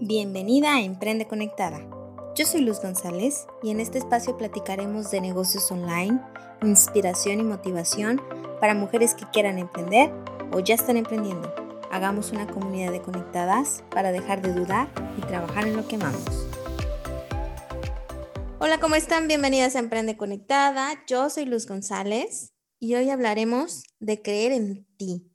Bienvenida a Emprende Conectada. Yo soy Luz González y en este espacio platicaremos de negocios online, inspiración y motivación para mujeres que quieran emprender o ya están emprendiendo. Hagamos una comunidad de conectadas para dejar de dudar y trabajar en lo que amamos. Hola, ¿cómo están? Bienvenidas a Emprende Conectada. Yo soy Luz González y hoy hablaremos de creer en ti.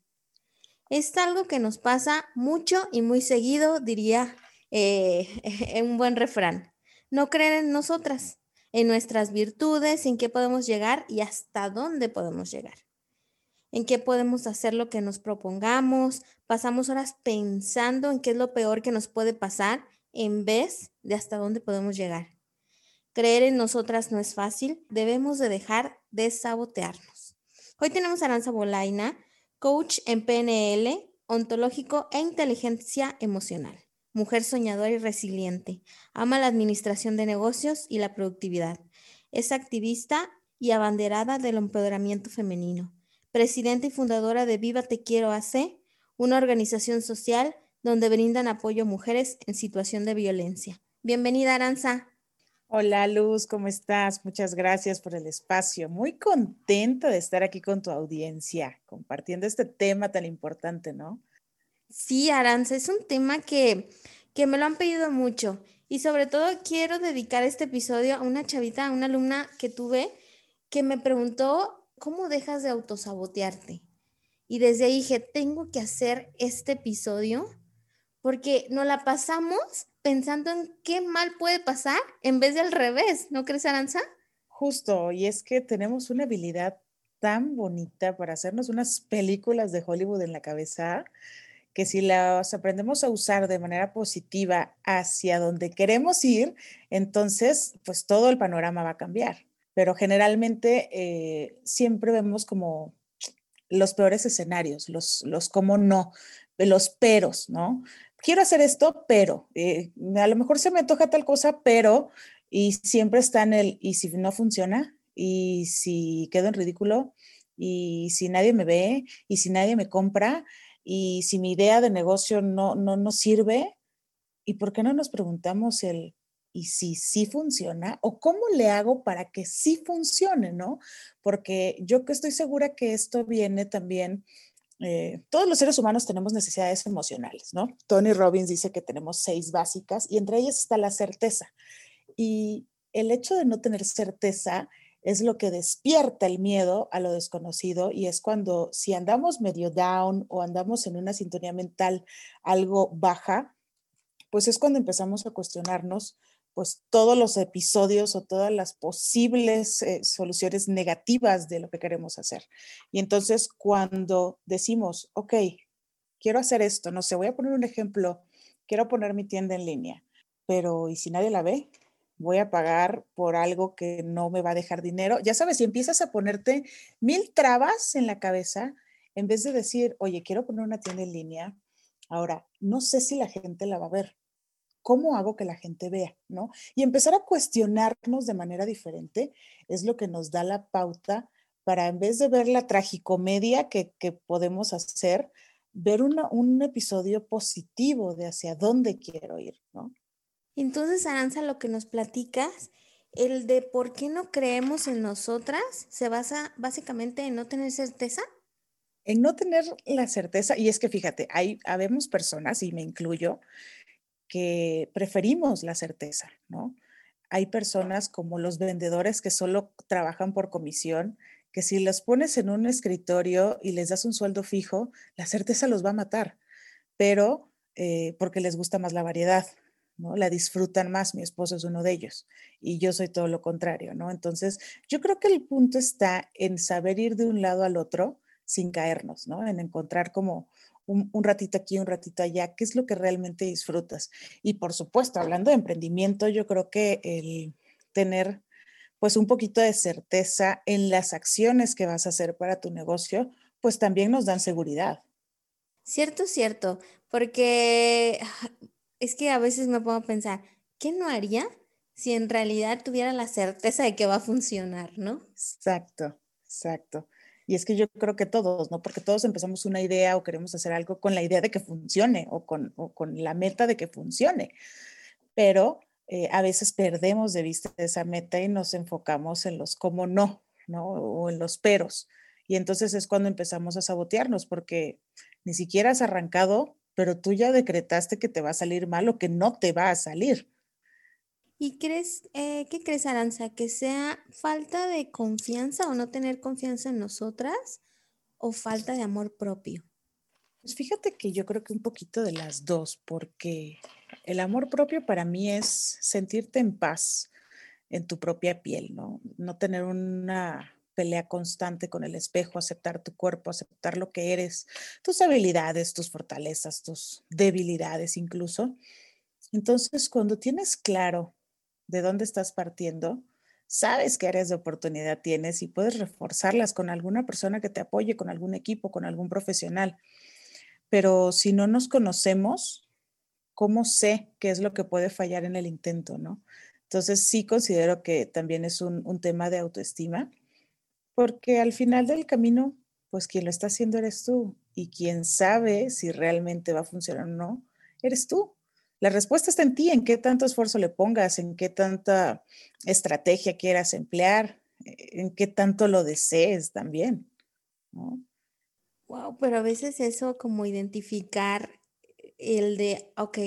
Es algo que nos pasa mucho y muy seguido, diría eh, un buen refrán. No creer en nosotras, en nuestras virtudes, en qué podemos llegar y hasta dónde podemos llegar. En qué podemos hacer lo que nos propongamos. Pasamos horas pensando en qué es lo peor que nos puede pasar en vez de hasta dónde podemos llegar. Creer en nosotras no es fácil, debemos de dejar de sabotearnos. Hoy tenemos a Aranza Bolaina, coach en PNL, ontológico e inteligencia emocional mujer soñadora y resiliente. Ama la administración de negocios y la productividad. Es activista y abanderada del empoderamiento femenino. Presidenta y fundadora de Viva Te Quiero AC, una organización social donde brindan apoyo a mujeres en situación de violencia. Bienvenida, Aranza. Hola Luz, ¿cómo estás? Muchas gracias por el espacio. Muy contenta de estar aquí con tu audiencia, compartiendo este tema tan importante, ¿no? Sí, Aranza, es un tema que, que me lo han pedido mucho y sobre todo quiero dedicar este episodio a una chavita, a una alumna que tuve que me preguntó, ¿cómo dejas de autosabotearte? Y desde ahí dije, tengo que hacer este episodio porque nos la pasamos pensando en qué mal puede pasar en vez de al revés, ¿no crees, Aranza? Justo, y es que tenemos una habilidad tan bonita para hacernos unas películas de Hollywood en la cabeza que si las aprendemos a usar de manera positiva hacia donde queremos ir, entonces pues todo el panorama va a cambiar. Pero generalmente eh, siempre vemos como los peores escenarios, los, los cómo no, los peros, ¿no? Quiero hacer esto, pero eh, a lo mejor se me toca tal cosa, pero, y siempre está en el, y si no funciona, y si quedo en ridículo, y si nadie me ve, y si nadie me compra, y si mi idea de negocio no, no nos sirve, ¿y por qué no nos preguntamos el, ¿y si sí funciona? ¿O cómo le hago para que sí funcione, no? Porque yo que estoy segura que esto viene también, eh, todos los seres humanos tenemos necesidades emocionales, ¿no? Tony Robbins dice que tenemos seis básicas y entre ellas está la certeza. Y el hecho de no tener certeza es lo que despierta el miedo a lo desconocido y es cuando si andamos medio down o andamos en una sintonía mental algo baja, pues es cuando empezamos a cuestionarnos pues todos los episodios o todas las posibles eh, soluciones negativas de lo que queremos hacer. Y entonces cuando decimos, ok, quiero hacer esto, no sé, voy a poner un ejemplo, quiero poner mi tienda en línea, pero ¿y si nadie la ve? Voy a pagar por algo que no me va a dejar dinero. Ya sabes, si empiezas a ponerte mil trabas en la cabeza, en vez de decir, oye, quiero poner una tienda en línea, ahora, no sé si la gente la va a ver. ¿Cómo hago que la gente vea? ¿No? Y empezar a cuestionarnos de manera diferente es lo que nos da la pauta para, en vez de ver la tragicomedia que, que podemos hacer, ver un episodio positivo de hacia dónde quiero ir, ¿no? Entonces, Aranza, lo que nos platicas, el de por qué no creemos en nosotras, se basa básicamente en no tener certeza. En no tener la certeza, y es que fíjate, hay, habemos personas, y me incluyo, que preferimos la certeza, ¿no? Hay personas como los vendedores que solo trabajan por comisión, que si los pones en un escritorio y les das un sueldo fijo, la certeza los va a matar, pero eh, porque les gusta más la variedad, ¿no? La disfrutan más, mi esposo es uno de ellos y yo soy todo lo contrario, ¿no? Entonces, yo creo que el punto está en saber ir de un lado al otro sin caernos, ¿no? En encontrar como un, ratito aquí, un ratito allá, qué es lo que realmente disfrutas. Y por supuesto, hablando de emprendimiento, yo creo que el tener pues un poquito de certeza en las acciones que vas a hacer para tu negocio, pues también nos dan seguridad. Cierto, cierto, porque es que a veces me a pensar, ¿qué no haría si en realidad tuviera la certeza de que va a funcionar, ¿no? Exacto, exacto. Y es que yo creo que todos, ¿no? Porque todos empezamos una idea o queremos hacer algo con la idea de que funcione o con, con la meta de que funcione. Pero eh, a veces perdemos de vista esa meta y nos enfocamos en los cómo no, ¿no? O en los peros. Y entonces es cuando empezamos a sabotearnos porque ni siquiera has arrancado, pero tú ya decretaste que te va a salir mal o que no te va a salir. ¿Y crees, eh, qué crees, Aranza? ¿Que sea falta de confianza o no tener confianza en nosotras o falta de amor propio? Pues fíjate que yo creo que un poquito de las dos, porque el amor propio para mí es sentirte en paz en tu propia piel, ¿no? No tener una pelea constante con el espejo, aceptar tu cuerpo, aceptar lo que eres, tus habilidades, tus fortalezas, tus debilidades incluso. Entonces, cuando tienes claro de dónde estás partiendo, sabes qué áreas de oportunidad tienes y puedes reforzarlas con alguna persona que te apoye, con algún equipo, con algún profesional. Pero si no nos conocemos, ¿cómo sé qué es lo que puede fallar en el intento, no? Entonces sí considero que también es un, un tema de autoestima, porque al final del camino, pues quien lo está haciendo eres tú y quien sabe si realmente va a funcionar o no, eres tú. La respuesta está en ti, en qué tanto esfuerzo le pongas, en qué tanta estrategia quieras emplear, eh, en qué tanto lo desees también. Wow, pero a veces eso como identificar el de, ok,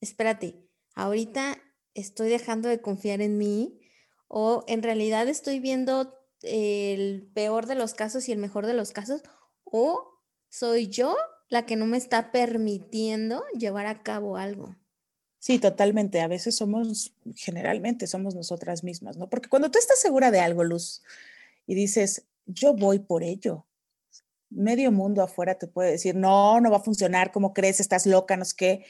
espérate, ahorita estoy dejando de confiar en mí o en realidad estoy viendo el peor de los casos y el mejor de los casos o soy yo la que no me está permitiendo llevar a cabo algo. Sí, totalmente. A veces somos, generalmente somos nosotras mismas, ¿no? Porque cuando tú estás segura de algo, Luz, y dices, yo voy por ello, medio mundo afuera te puede decir, no, no va a funcionar, ¿cómo crees? Estás loca, no sé qué.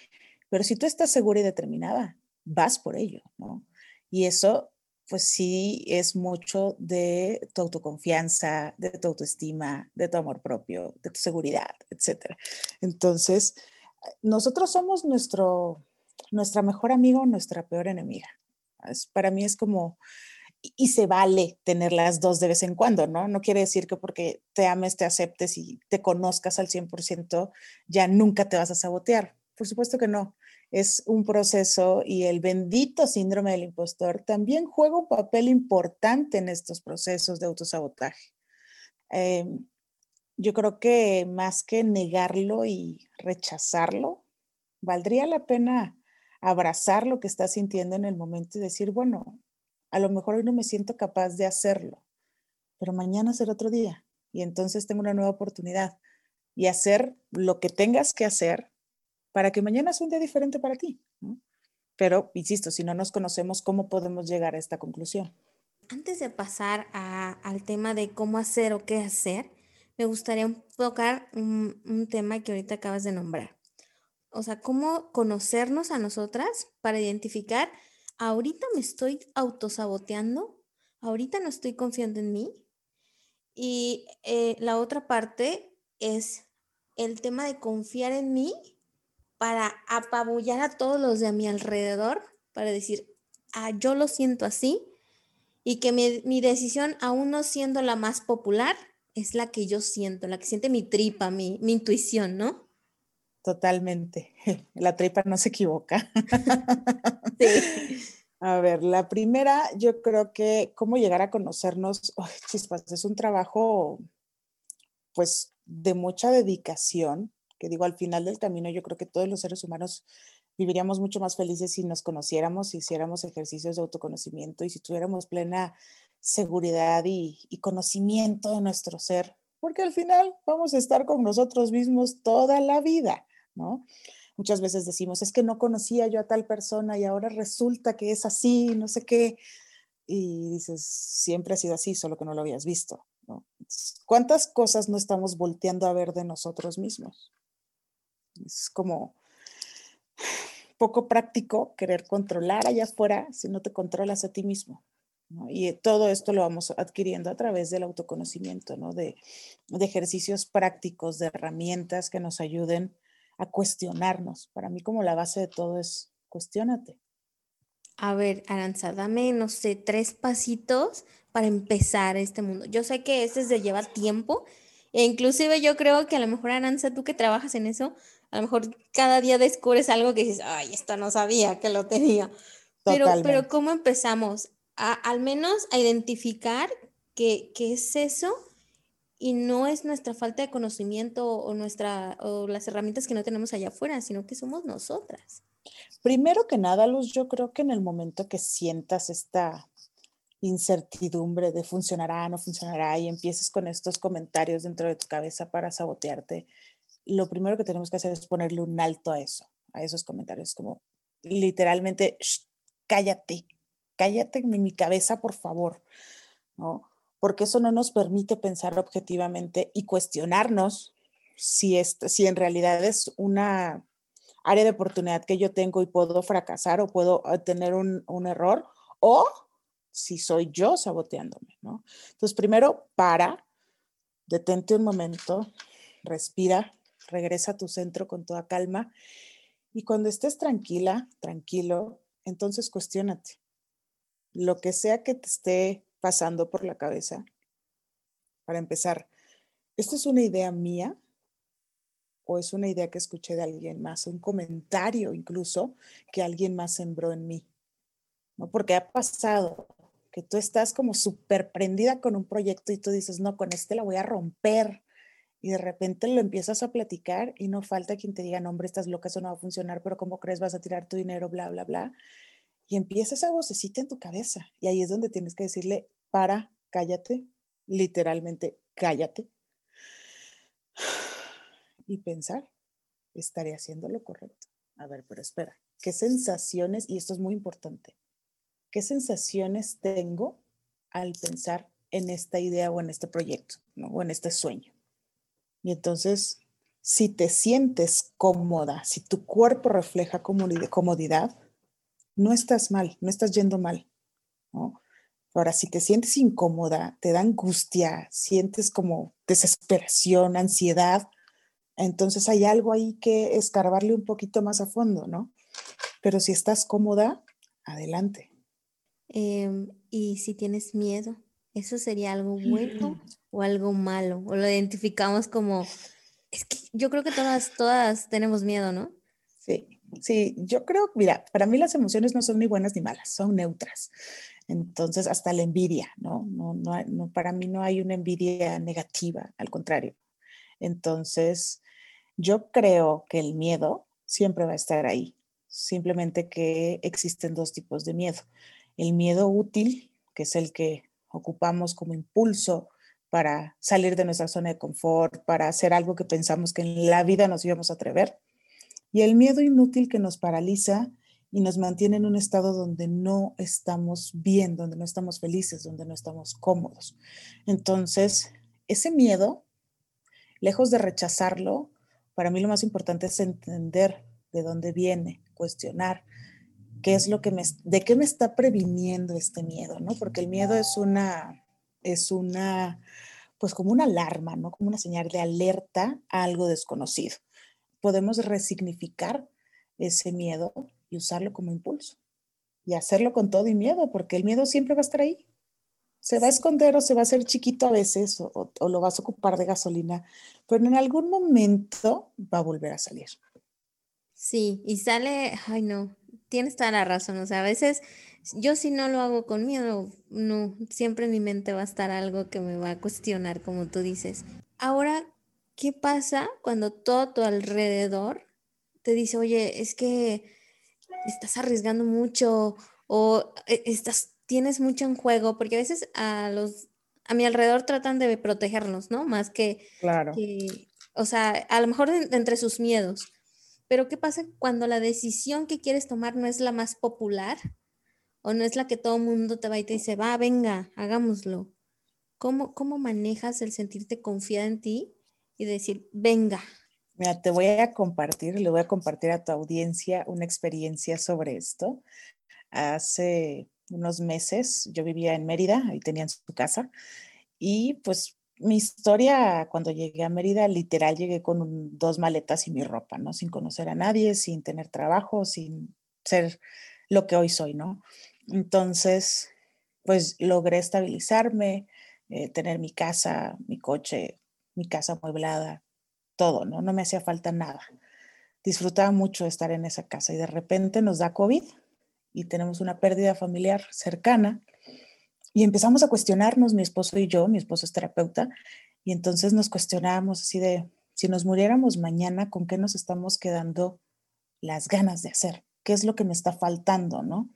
Pero si tú estás segura y determinada, vas por ello, ¿no? Y eso, pues sí, es mucho de tu autoconfianza, de tu autoestima, de tu amor propio, de tu seguridad, etcétera. Entonces, nosotros somos nuestro nuestra mejor amiga o nuestra peor enemiga. para mí es como, y, se vale tener las dos de vez en cuando, ¿no? No quiere decir que porque te ames, te aceptes y te conozcas al 100%, ya nunca te vas a sabotear. Por supuesto que no. Es un proceso y el bendito síndrome del impostor también juega un papel importante en estos procesos de autosabotaje. Em, yo creo que más que negarlo y rechazarlo, valdría la pena abrazar lo que estás sintiendo en el momento y decir, bueno, a lo mejor hoy no me siento capaz de hacerlo, pero mañana será otro día y entonces tengo una nueva oportunidad y hacer lo que tengas que hacer para que mañana sea un día diferente para ti. Pero, insisto, si no nos conocemos, ¿cómo podemos llegar a esta conclusión? Antes de pasar al tema de cómo hacer o qué hacer, me gustaría tocar un tema que ahorita acabas de nombrar o sea, cómo conocernos a nosotras para identificar, ahorita me estoy autosaboteando, ahorita no estoy confiando en mí. Y eh, la otra parte es el tema de confiar en mí para apabullar a todos los de a mi alrededor, para decir, ah, yo lo siento así, y que mi, mi, decisión, aún no siendo la más popular, es la que yo siento, la que siente mi tripa, mi, mi intuición, ¿no? Totalmente. La tripa no se equivoca. Sí. A ver, la primera, yo creo que cómo llegar a conocernos, chispas, es un trabajo pues de mucha dedicación, que digo, al final del camino yo creo que todos los seres humanos viviríamos mucho más felices si nos conociéramos, si hiciéramos ejercicios de autoconocimiento y si tuviéramos plena seguridad y, y conocimiento de nuestro ser, porque al final vamos a estar con nosotros mismos toda la vida. ¿no? Muchas veces decimos, es que no conocía yo a tal persona y ahora resulta que es así, no sé qué. Y dices, siempre ha sido así, solo que no lo habías visto, ¿no? ¿Cuántas cosas no estamos volteando a ver de nosotros mismos? Es como poco práctico querer controlar allá afuera si no te controlas a ti mismo. Y todo esto lo vamos adquiriendo a través del autoconocimiento, ¿no? de, de ejercicios prácticos, de herramientas que nos ayuden a cuestionarnos. Para mí como la base de todo es cuestionate. A ver, Aranza, dame, no sé, tres pasitos para empezar este mundo? Yo sé que este es de llevar tiempo, e inclusive yo creo que a lo mejor, Aranza, tú que trabajas en eso, a lo mejor cada día descubres algo que dices, ay, esto no sabía que lo tenía. Pero, pero ¿cómo empezamos? A, al menos a identificar qué es eso y no es nuestra falta de conocimiento o, nuestra, o las herramientas que no tenemos allá afuera, sino que somos nosotras. Primero que nada, Luz, yo creo que en el momento que sientas esta incertidumbre de funcionará, no funcionará y empieces con estos comentarios dentro de tu cabeza para sabotearte, lo primero que tenemos que hacer es ponerle un alto a eso, a esos comentarios, como literalmente, cállate, cállate en mi cabeza, por favor, ¿no? Porque eso no nos permite pensar objetivamente y cuestionarnos si, si en realidad es una área de oportunidad que yo tengo y puedo fracasar o puedo eh, tener un, un error o si soy yo saboteándome, ¿no? Entonces, primero, para, detente un momento, respira, regresa a tu centro con toda calma y cuando estés tranquila, tranquilo, entonces cuestionate. Lo que sea que te esté pasando por la cabeza, para empezar, ¿esto es una idea mía o es una idea que escuché de alguien más, un comentario incluso que alguien más sembró en mí? ¿No? Porque ha pasado, que tú estás como súper prendida con un proyecto y tú dices, no, con este la voy a romper. Y de repente lo empiezas a platicar y no falta quien te diga, no, hombre, estás loca, eso no va a funcionar, pero ¿cómo crees? Vas a tirar tu dinero, bla, bla, bla. Y empieza esa vocecita en tu cabeza. Y ahí es donde tienes que decirle, para, cállate, literalmente, cállate. Y pensar, estaré haciendo lo correcto. A ver, pero espera, ¿qué sensaciones? Y esto es muy importante ¿Qué sensaciones tengo al pensar en esta idea o en este proyecto o en este sueño? Y entonces, si te sientes cómoda, si tu cuerpo refleja comodidad, no estás mal, no estás yendo mal. Ahora, si te sientes incómoda, te da angustia, sientes como desesperación, ansiedad, entonces hay algo ahí que escarbarle un poquito más a fondo, ¿no? Pero si estás cómoda, adelante. Em, y si tienes miedo, ¿eso sería algo bueno o algo malo? O lo identificamos como, es que yo creo que todas, todas tenemos miedo, ¿no? Sí, sí, yo creo, mira, para mí las emociones no son ni buenas ni malas, son neutras. Entonces, hasta la envidia, ¿no? No, no, no para mí no hay una envidia negativa, al contrario. Entonces, yo creo que el miedo siempre va a estar ahí, simplemente que existen dos tipos de miedo el miedo útil, que es el que ocupamos como impulso para salir de nuestra zona de confort, para hacer algo que pensamos que en la vida nos íbamos a atrever, y el miedo inútil que nos paraliza y nos mantiene en un estado donde no estamos bien, donde no estamos felices, donde no estamos cómodos. Entonces, ese miedo, lejos de rechazarlo, para mí lo más importante es entender de dónde viene, cuestionar, qué es lo que me, de qué me está previniendo este miedo, ¿no? Porque el miedo es una, es una, pues como una alarma, ¿no? Como una señal de alerta a algo desconocido. Podemos resignificar ese miedo y usarlo como impulso y hacerlo con todo y miedo, porque el miedo siempre va a estar ahí. Se va a esconder o se va a hacer chiquito a veces o, o lo vas a ocupar de gasolina, pero en algún momento va a volver a salir. Sí, y sale, ay no, tienes toda la razón, o sea, a veces yo si no lo hago con miedo, no, siempre en mi mente va a estar algo que me va a cuestionar, como tú dices. Ahora, ¿qué pasa cuando todo tu alrededor te dice, oye, es que estás arriesgando mucho o eh, estás, tienes mucho en juego? Porque a veces a los, a mi alrededor tratan de protegernos, ¿no? Más que, claro. o sea, a lo mejor entre sus miedos pero ¿qué pasa cuando la decisión que quieres tomar no es la más popular o no es la que todo el mundo te va y te dice, va, venga, hagámoslo? ¿Cómo, ¿Cómo manejas el sentirte confiada en ti y decir, venga? Mira, te voy a compartir, le voy a compartir a tu audiencia una experiencia sobre esto. Hace unos meses yo vivía en Mérida, ahí tenían su casa, y pues mi historia, cuando llegué a Mérida, literal llegué con dos maletas y mi ropa, ¿no? Sin conocer a nadie, sin tener trabajo, sin ser lo que hoy soy, ¿no? Entonces, pues logré estabilizarme, eh, tener mi casa, mi coche, mi casa amueblada, todo, ¿no? No me hacía falta nada. Disfrutaba mucho estar en esa casa y de repente nos da COVID y tenemos una pérdida familiar cercana y empezamos a cuestionarnos, mi esposo y yo, mi esposo es terapeuta, y entonces nos cuestionábamos así de, si nos muriéramos mañana, ¿con qué nos estamos quedando las ganas de hacer? ¿Qué es lo que me está faltando, no?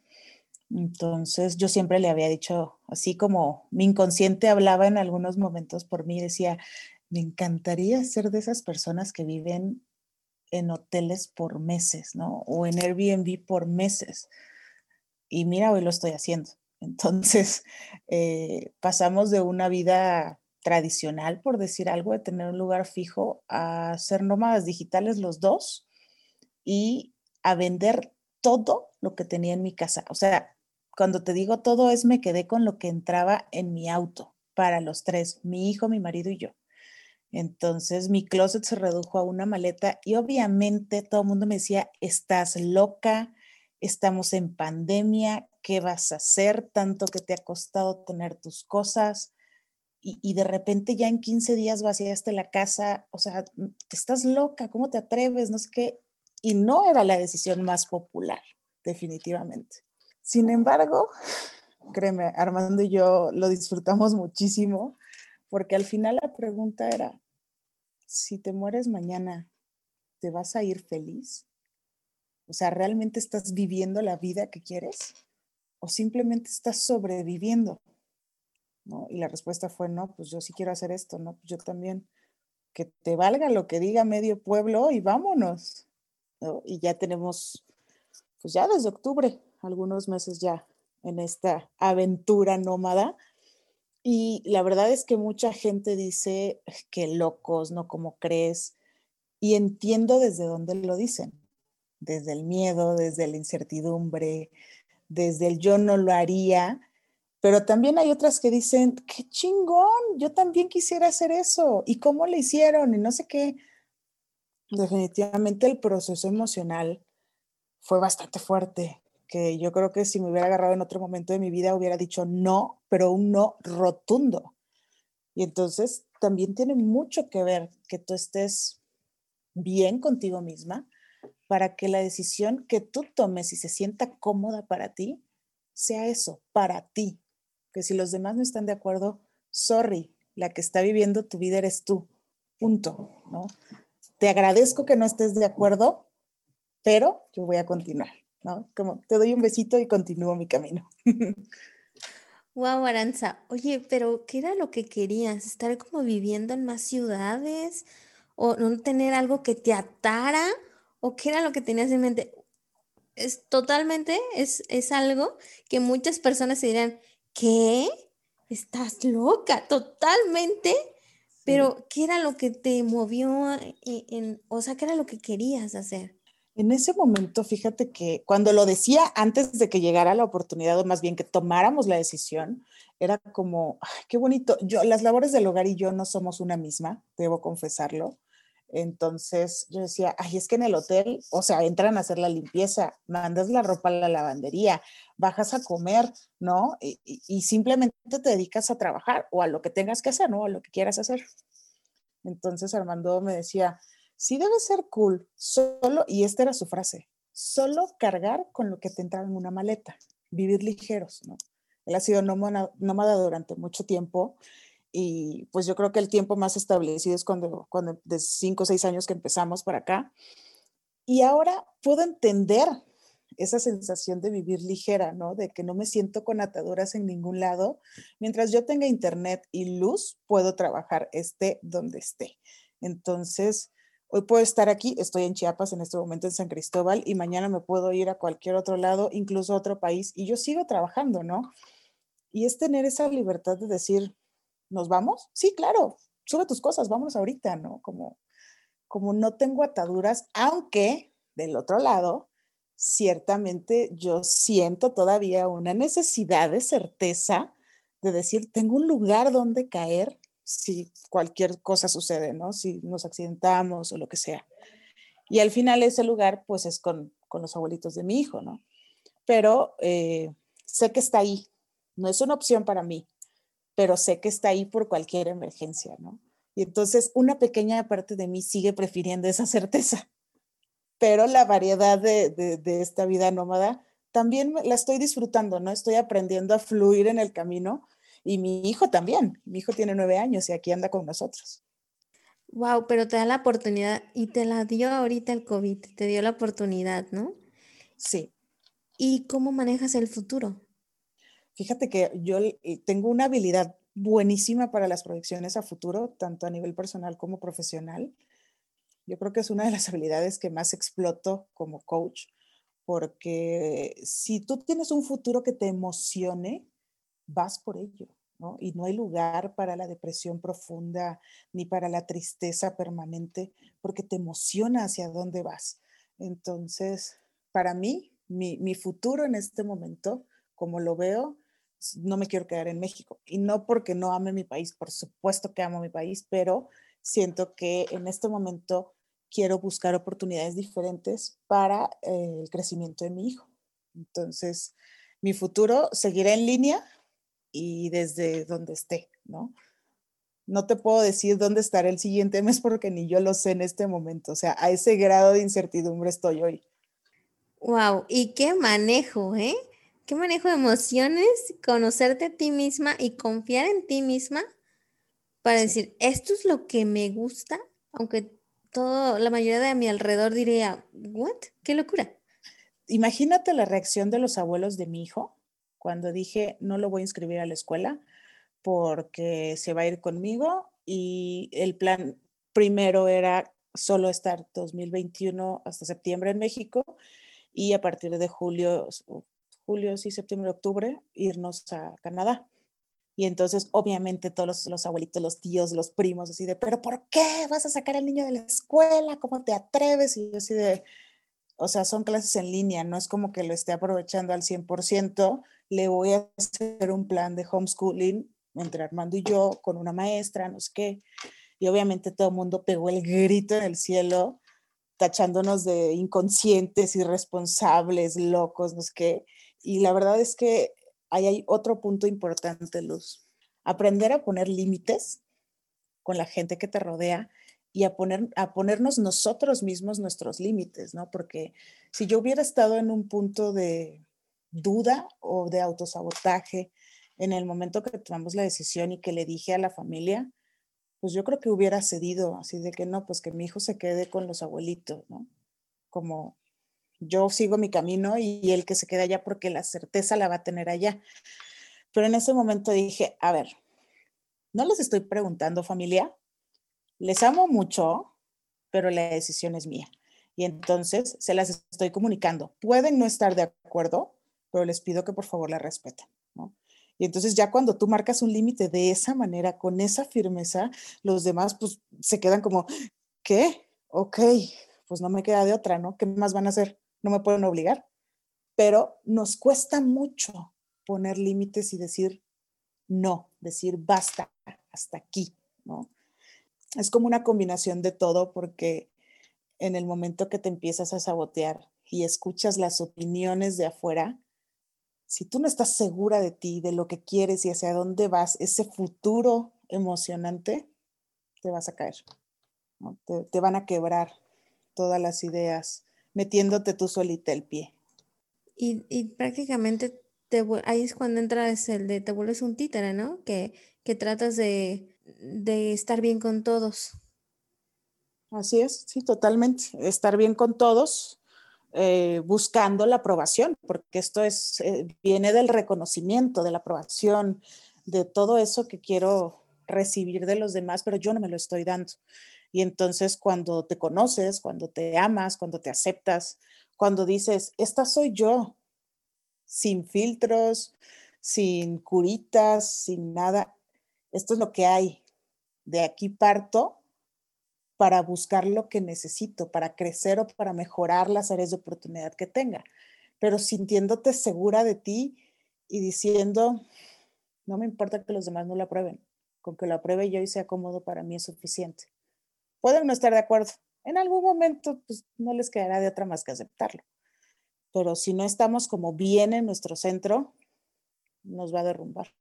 Entonces yo siempre le había dicho, así como mi inconsciente hablaba en algunos momentos por mí, decía, me encantaría ser de esas personas que viven en hoteles por meses, ¿no? O en Airbnb por meses. Y mira, hoy lo estoy haciendo. Entonces, eh, pasamos de una vida tradicional, por decir algo, de tener un lugar fijo, a ser nómadas digitales los dos y a vender todo lo que tenía en mi casa. O sea, cuando te digo todo es me quedé con lo que entraba en mi auto para los tres, mi hijo, mi marido y yo. Entonces mi closet se redujo a una maleta y obviamente todo el mundo me decía, estás loca, estamos en pandemia, ¿qué vas a hacer? Tanto que te ha costado tener tus cosas y, de repente ya en 15 días vaciaste la casa, o sea, mm, estás loca, ¿cómo te atreves? No sé qué. Y no era la decisión más popular, definitivamente. Sin embargo, créeme, Armando y yo lo disfrutamos muchísimo porque al final la pregunta era, si te mueres mañana, ¿te vas a ir feliz? O sea, ¿realmente estás viviendo la vida que quieres? ¿O simplemente estás sobreviviendo? ¿No? Y la respuesta fue, no, pues yo sí quiero hacer esto, ¿no? Yo también. Que te valga lo que diga medio pueblo y vámonos. Y ya tenemos, pues ya desde octubre, algunos meses ya en esta aventura nómada. Y la verdad es que mucha gente dice que locos, ¿no? Como crees? Y entiendo desde dónde lo dicen desde el miedo, desde la incertidumbre, desde el yo no lo haría, pero también hay otras que dicen, qué chingón, yo también quisiera hacer eso, y cómo le hicieron, y no sé qué. Definitivamente el proceso emocional fue bastante fuerte, que yo creo que si me hubiera agarrado en otro momento de mi vida hubiera dicho no, pero un no rotundo. Y entonces también tiene mucho que ver que tú estés bien contigo misma, para que la decisión que tú tomes y se sienta cómoda para ti, sea eso, para ti. Que si los demás no están de acuerdo, sorry, la que está viviendo tu vida eres tú. Punto, ¿no? Te agradezco que no estés de acuerdo, pero yo voy a continuar, ¿no? Como te doy un besito y continúo mi camino. Wow, Aranza. Oye, pero ¿qué era lo que querías? ¿Estar como viviendo en más ciudades? ¿O no tener algo que te atara? O qué era lo que tenías en mente. Es totalmente, es, es algo que muchas personas se dirán, ¿qué? Estás loca, totalmente. Pero, ¿qué era lo que te movió en, o sea, qué era lo que querías hacer? En ese momento, fíjate que cuando lo decía antes de que llegara la oportunidad, o más bien que tomáramos la decisión, era como, qué bonito. Yo, las labores del hogar y yo no somos una misma, debo confesarlo. Entonces yo decía, ay, es que en el hotel, o sea, entran a hacer la limpieza, mandas la ropa a la lavandería, bajas a comer, ¿no? Y, simplemente te dedicas a trabajar o a lo que tengas que hacer, ¿no? A lo que quieras hacer. Entonces Armando me decía, sí debe ser cool, solo, y esta era su frase, solo cargar con lo que te entra en una maleta, vivir ligeros, ¿no? Él ha sido nómada durante mucho tiempo y pues yo creo que el tiempo más establecido es cuando, cuando de cinco o seis años que empezamos por acá. Y ahora puedo entender esa sensación de vivir ligera, ¿no? De que no me siento con ataduras en ningún lado. Mientras yo tenga internet y luz, puedo trabajar esté donde esté. Entonces, hoy puedo estar aquí, estoy en Chiapas en este momento en San Cristóbal y mañana me puedo ir a cualquier otro lado, incluso a otro país, y yo sigo trabajando, ¿no? Y es tener esa libertad de decir, ¿nos vamos? Sí, claro, sube tus cosas, vamos ahorita, ¿no? Como, como no tengo ataduras, aunque del otro lado, ciertamente yo siento todavía una necesidad de certeza de decir, tengo un lugar donde caer si cualquier cosa sucede, ¿no? Si nos accidentamos o lo que sea. Y al final ese lugar, pues es con, con los abuelitos de mi hijo, ¿no? Pero eh, sé que está ahí, no es una opción para mí, pero sé que está ahí por cualquier emergencia, ¿no? Y entonces una pequeña parte de mí sigue prefiriendo esa certeza, pero la variedad de, de, esta vida nómada también la estoy disfrutando, ¿no? Estoy aprendiendo a fluir en el camino y mi hijo también. Mi hijo tiene nueve años y aquí anda con nosotros. Wow, pero te da la oportunidad y te la dio ahorita el COVID, te dio la oportunidad, ¿no? Sí. ¿Y cómo manejas el futuro? Fíjate que yo tengo una habilidad buenísima para las proyecciones a futuro, tanto a nivel personal como profesional. Yo creo que es una de las habilidades que más exploto como coach, porque si tú tienes un futuro que te emocione, vas por ello, ¿no? Y no hay lugar para la depresión profunda ni para la tristeza permanente, porque te emociona hacia dónde vas. Entonces, para mí, mi, mi futuro en este momento, como lo veo, no me quiero quedar en México. Y no porque no ame mi país, por supuesto que amo mi país, pero siento que en este momento quiero buscar oportunidades diferentes para eh, el crecimiento de mi hijo. Entonces, mi futuro seguirá en línea y desde donde esté, ¿no? No te puedo decir dónde estaré el siguiente mes porque ni yo lo sé en este momento. O sea, a ese grado de incertidumbre estoy hoy. Wow, y qué manejo, ¿eh? Qué manejo de emociones, conocerte a ti misma y confiar en ti misma para decir, esto es lo que me gusta, aunque todo, la mayoría de mi alrededor diría, ¿what? ¡Qué locura! Imagínate la reacción de los abuelos de mi hijo cuando dije, no lo voy a inscribir a la escuela porque se va a ir conmigo y el plan primero era solo estar 2021 hasta septiembre en México y a partir de julio julio, sí, septiembre, octubre, irnos a Canadá. Y entonces, obviamente, todos los, abuelitos, los tíos, los primos, así de, pero ¿por qué vas a sacar al niño de la escuela? ¿Cómo te atreves? Y yo así de, o sea, son clases en línea, no es como que lo esté aprovechando al 100%, le voy a hacer un plan de homeschooling entre Armando y yo, con una maestra, no sé qué. Y obviamente todo el mundo pegó el grito en el cielo, tachándonos de inconscientes, irresponsables, locos, no sé qué. Y la verdad es que ahí hay otro punto importante, Luz. Aprender a poner límites con la gente que te rodea y a, poner, a ponernos nosotros mismos nuestros límites, ¿no? Porque si yo hubiera estado en un punto de duda o de autosabotaje en el momento que tomamos la decisión y que le dije a la familia, pues yo creo que hubiera cedido, así de que no, pues que mi hijo se quede con los abuelitos, ¿no? Como yo sigo mi camino y el que se queda allá porque la certeza la va a tener allá. Pero en ese momento dije, a ver, no les estoy preguntando familia, les amo mucho, pero la decisión es mía. Y entonces se las estoy comunicando. Pueden no estar de acuerdo, pero les pido que por favor la respeten. Y entonces ya cuando tú marcas un límite de esa manera, con esa firmeza, los demás pues se quedan como, ¿qué? Ok, pues no me queda de otra, ¿no? ¿Qué más van a hacer? No me pueden obligar, pero nos cuesta mucho poner límites y decir no, decir basta, hasta aquí, ¿no? Es como una combinación de todo porque en el momento que te empiezas a sabotear y escuchas las opiniones de afuera, si tú no estás segura de ti, de lo que quieres y hacia dónde vas, ese futuro emocionante, te vas a caer, te, te van a quebrar todas las ideas, metiéndote tú solita el pie. Y, prácticamente te, ahí es cuando entras el de te vuelves un títere, ¿no? Que, que tratas de, estar bien con todos. Así es, sí, totalmente. Estar bien con todos, eh, buscando la aprobación, porque esto es, eh, viene del reconocimiento, de la aprobación, de todo eso que quiero recibir de los demás, pero yo no me lo estoy dando. Y entonces cuando te conoces, cuando te amas, cuando te aceptas, cuando dices, esta soy yo, sin filtros, sin curitas, sin nada, esto es lo que hay. De aquí parto para buscar lo que necesito, para crecer o para mejorar las áreas de oportunidad que tenga, pero sintiéndote segura de ti y diciendo, no me importa que los demás no lo aprueben, con que lo apruebe yo y sea cómodo para mí es suficiente pueden no estar de acuerdo. En algún momento, pues no les quedará de otra más que aceptarlo. Pero si no estamos como bien en nuestro centro, nos va a derrumbar.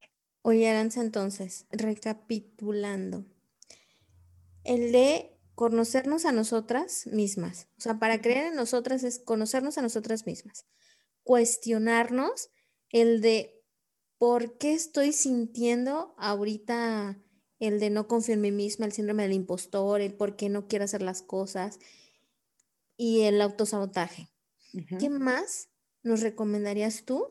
Oye, Aranza, entonces, recapitulando, el de conocernos a nosotras mismas, o sea, para creer en nosotras es conocernos a nosotras mismas, cuestionarnos el de por qué estoy sintiendo ahorita el de no confiar en mí misma, el síndrome del impostor, el por qué no quiero hacer las cosas y el autosabotaje. ¿Qué más nos recomendarías tú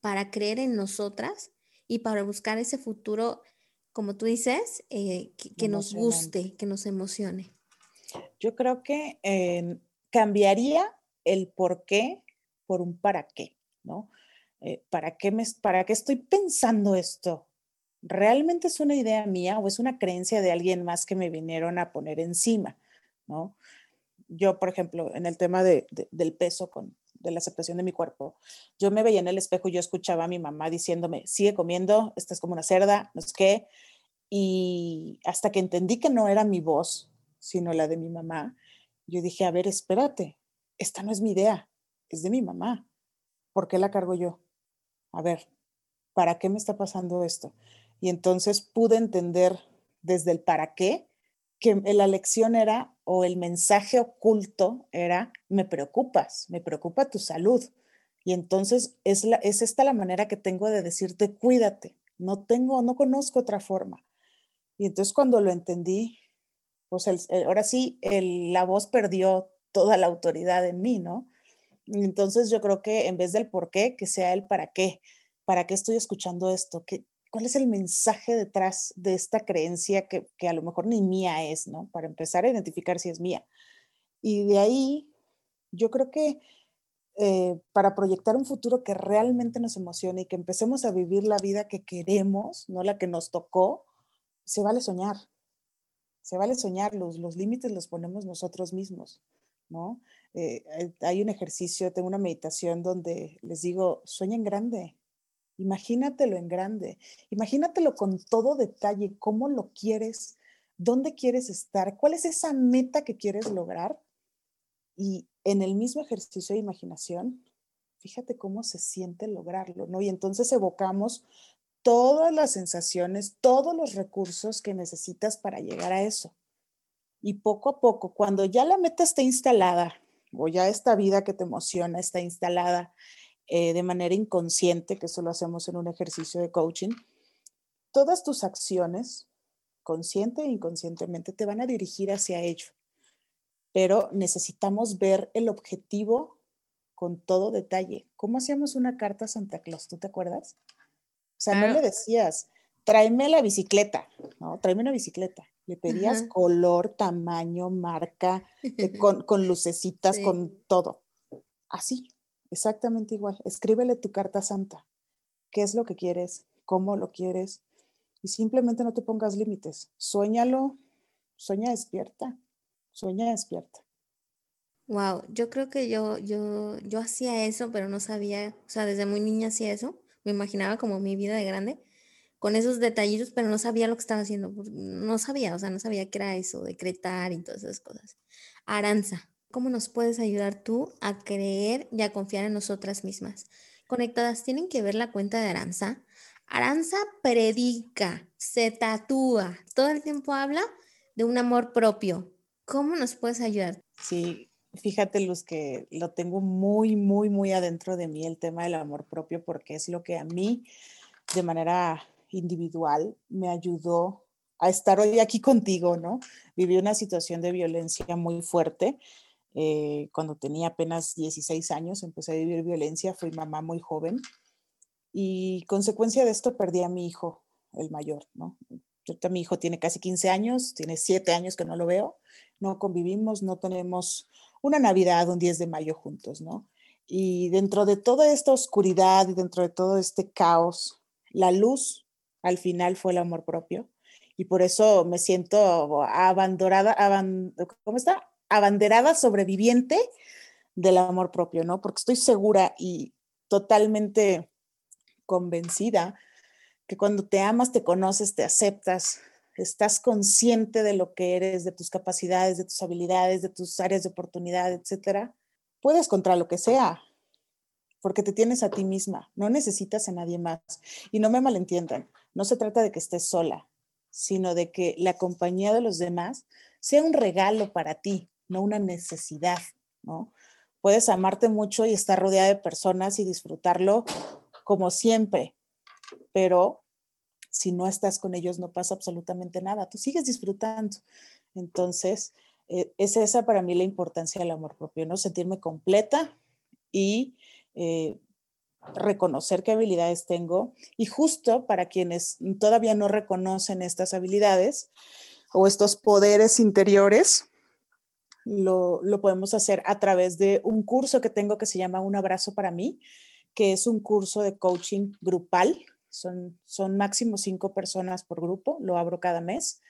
para creer en nosotras y para buscar ese futuro, como tú dices, eh, que, nos guste, que nos emocione? Yo creo que eh, cambiaría el por qué por un para qué, ¿no? Eh, ¿para, qué me, ¿Para qué estoy pensando esto? ¿Realmente es una idea mía o es una creencia de alguien más que me vinieron a poner encima, ¿no? Yo, por ejemplo, en el tema de, del peso con, de la aceptación de mi cuerpo. Yo me veía en el espejo y yo escuchaba a mi mamá diciéndome, sigue comiendo, estás como una cerda, no sé qué. Y hasta que entendí que no era mi voz, sino la de mi mamá, yo dije, a ver, espérate, esta no es mi idea, es de mi mamá. ¿Por qué la cargo yo? A ver, ¿para qué me está pasando esto? Y entonces pude entender desde el para qué que la lección era o el mensaje oculto era, me preocupas, me preocupa tu salud. Y entonces es, la, es esta la manera que tengo de decirte, cuídate, no tengo, no conozco otra forma. Y entonces cuando lo entendí, pues ahora sí, la voz perdió toda la autoridad en mí, ¿no? Entonces yo creo que en vez del por qué, que sea el para qué. ¿Para qué estoy escuchando esto? ¿Qué, cuál es el mensaje detrás de esta creencia que, a lo mejor ni mía es, ¿no? Para empezar a identificar si es mía. Y de ahí, yo creo que eh, para proyectar un futuro que realmente nos emocione y que empecemos a vivir la vida que queremos, no la que nos tocó, se vale soñar. Se vale soñar, los, los límites los ponemos nosotros mismos, ¿no? Eh, hay un ejercicio, tengo una meditación donde les digo, sueñen grande, Imagínatelo en grande, imagínatelo con todo detalle, cómo lo quieres, dónde quieres estar, cuál es esa meta que quieres lograr. Y en el mismo ejercicio de imaginación, fíjate cómo se siente lograrlo, ¿no? Y entonces evocamos todas las sensaciones, todos los recursos que necesitas para llegar a eso. Y poco a poco, cuando ya la meta está instalada, o ya esta vida que te emociona está instalada eh, de manera inconsciente, que eso lo hacemos en un ejercicio de coaching, todas tus acciones, consciente e inconscientemente, te van a dirigir hacia ello. Pero necesitamos ver el objetivo con todo detalle. ¿Cómo hacíamos una carta a Santa Claus? ¿Tú te acuerdas? O sea, no le decías, tráeme la bicicleta, ¿no? Tráeme una bicicleta. Le pedías color, tamaño, marca, eh, con, con lucecitas, con todo. Así. Exactamente igual. Escríbele tu carta santa. ¿Qué es lo que quieres? ¿Cómo lo quieres? Y simplemente no te pongas límites. Suéñalo, sueña despierta, sueña despierta. Wow, yo creo que yo, yo, yo hacía eso, pero no sabía, o sea, desde muy niña hacía eso. Me imaginaba como mi vida de grande, con esos detallitos, pero no sabía lo que estaba haciendo. No sabía, o sea, no sabía qué era eso, decretar y todas esas cosas. Aranza, ¿Cómo nos puedes ayudar tú a creer y a confiar en nosotras mismas? Conectadas, tienen que ver la cuenta de Aranza. Aranza predica, se tatúa, todo el tiempo habla de un amor propio. ¿Cómo nos puedes ayudar? Sí, fíjate Luz que lo tengo muy, muy, muy adentro de mí el tema del amor propio porque es lo que a mí de manera individual me ayudó a estar hoy aquí contigo, ¿no? Viví una situación de violencia muy fuerte eh, cuando tenía apenas 16 años empecé a vivir violencia, fui mamá muy joven y consecuencia de esto perdí a mi hijo, el mayor, ¿no? mi hijo tiene casi 15 años, tiene 7 años que no lo veo, no convivimos, no tenemos una Navidad, un 10 de mayo juntos, ¿no? Y dentro de toda esta oscuridad y dentro de todo este caos, la luz al final fue el amor propio. Y por eso me siento abandonada, ¿cómo está? Abanderada sobreviviente del amor propio, ¿no? Porque estoy segura y totalmente convencida que cuando te amas, te conoces, te aceptas, estás consciente de lo que eres, de tus capacidades, de tus habilidades, de tus áreas de oportunidad, etcétera, puedes contra lo que sea. porque te tienes a ti misma, no necesitas a nadie más. Y no me malentiendan, no se trata de que estés sola, sino de que la compañía de los demás sea un regalo para ti, no una necesidad, ¿no? Puedes amarte mucho y estar rodeada de personas y disfrutarlo como siempre, pero si no estás con ellos no pasa absolutamente nada, tú sigues disfrutando. Entonces, eh, es esa para mí la importancia del amor propio, ¿no? Sentirme completa y eh, reconocer qué habilidades tengo. Y justo para quienes todavía no reconocen estas habilidades o estos poderes interiores, lo, podemos hacer a través de un curso que tengo que se llama Un abrazo para mí, que es un curso de coaching grupal. Son, son máximo cinco personas por grupo, lo abro cada mes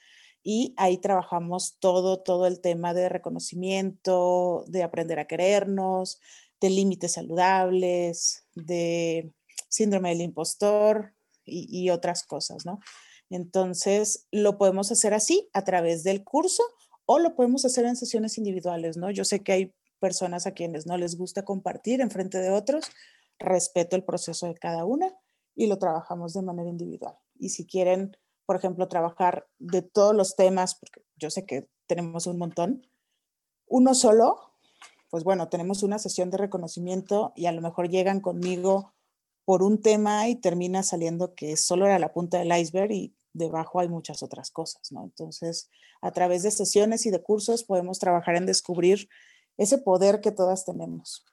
y ahí trabajamos todo, todo el tema de reconocimiento, de aprender a querernos, de límites saludables, de síndrome del impostor y, otras cosas, ¿no? Entonces, lo podemos hacer así a través del curso o lo podemos hacer en sesiones individuales, ¿no? Yo sé que hay personas a quienes no les gusta compartir en frente de otros, respeto el proceso de cada una y lo trabajamos de manera individual. Y si quieren por ejemplo, trabajar de todos los temas, porque yo sé que tenemos un montón, uno solo, pues bueno, tenemos una sesión de reconocimiento y a lo mejor llegan conmigo por un tema y termina saliendo que solo era la punta del iceberg debajo hay muchas otras cosas, ¿no? Entonces, a través de sesiones y de cursos podemos trabajar en descubrir ese poder que todas tenemos.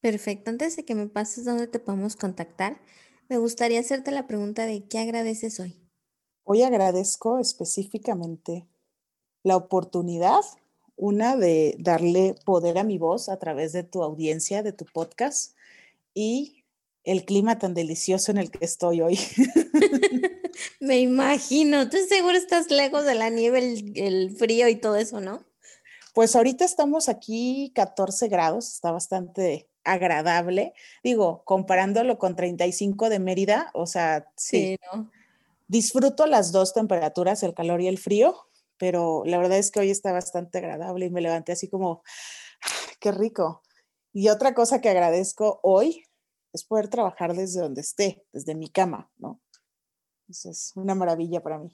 Perfecto. Antes de que me pases dónde te podemos contactar, me gustaría hacerte la pregunta de qué agradeces hoy. Hoy agradezco específicamente la oportunidad, una de darle poder a mi voz a través de tu audiencia, de tu podcast y el clima tan delicioso en el que estoy hoy. Me imagino, tú seguro estás lejos de la nieve, el, frío y todo eso, ¿no? Pues ahorita estamos aquí 14 grados, está bastante agradable. Digo, comparándolo con 35 de Mérida, o sea, sí, sí ¿no? Disfruto las dos temperaturas, el calor y el frío, pero la verdad es que hoy está bastante agradable y me levanté así como, qué rico. Y otra cosa que agradezco hoy es poder trabajar desde donde esté, desde mi cama, ¿no? Eso es una maravilla para mí.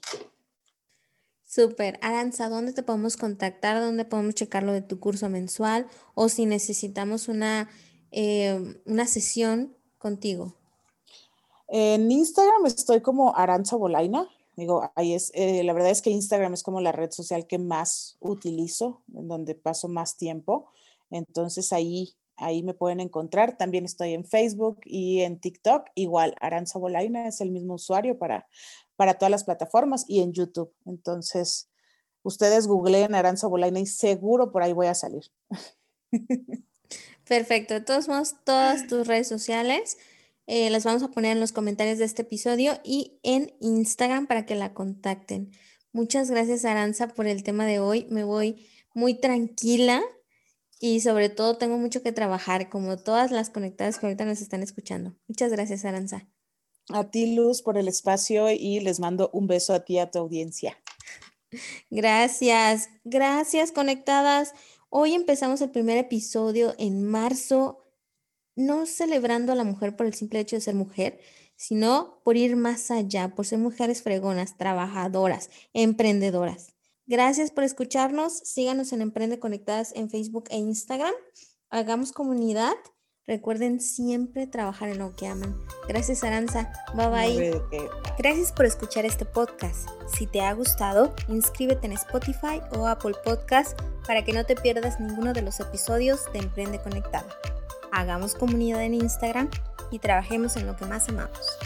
Súper. Aranza, ¿dónde te podemos contactar? ¿Dónde podemos checar lo de tu curso mensual? O si necesitamos una, eh, una sesión contigo. En Instagram estoy como Aranza Bolaina. Digo, ahí es, eh, la verdad es que Instagram es como la red social que más utilizo, en donde paso más tiempo. Entonces ahí, ahí me pueden encontrar. También estoy en Facebook y en TikTok. Igual, Aranza Bolaina es el mismo usuario para, para todas las plataformas y en YouTube. Entonces, ustedes googleen Aranza Bolaina y seguro por ahí voy a salir. Perfecto. De todos modos, todas tus redes sociales eh, las vamos a poner en los comentarios de este episodio y en Instagram para que la contacten. Muchas gracias Aranza por el tema de hoy. Me voy muy tranquila y sobre todo tengo mucho que trabajar, como todas las conectadas que ahorita nos están escuchando. Muchas gracias Aranza. A ti Luz por el espacio y les mando un beso a ti y a tu audiencia. Gracias, gracias conectadas. Hoy empezamos el primer episodio en marzo no celebrando a la mujer por el simple hecho de ser mujer, sino por ir más allá, por ser mujeres fregonas, trabajadoras, emprendedoras. Gracias por escucharnos. Síganos en Emprende Conectadas en Facebook e Instagram. Hagamos comunidad. Recuerden siempre trabajar en lo que aman. Gracias, Aranza. Bye bye. Gracias por escuchar este podcast. Si te ha gustado, inscríbete en Spotify o Apple Podcast para que no te pierdas ninguno de los episodios de Emprende Conectada hagamos comunidad en Instagram y trabajemos en lo que más amamos.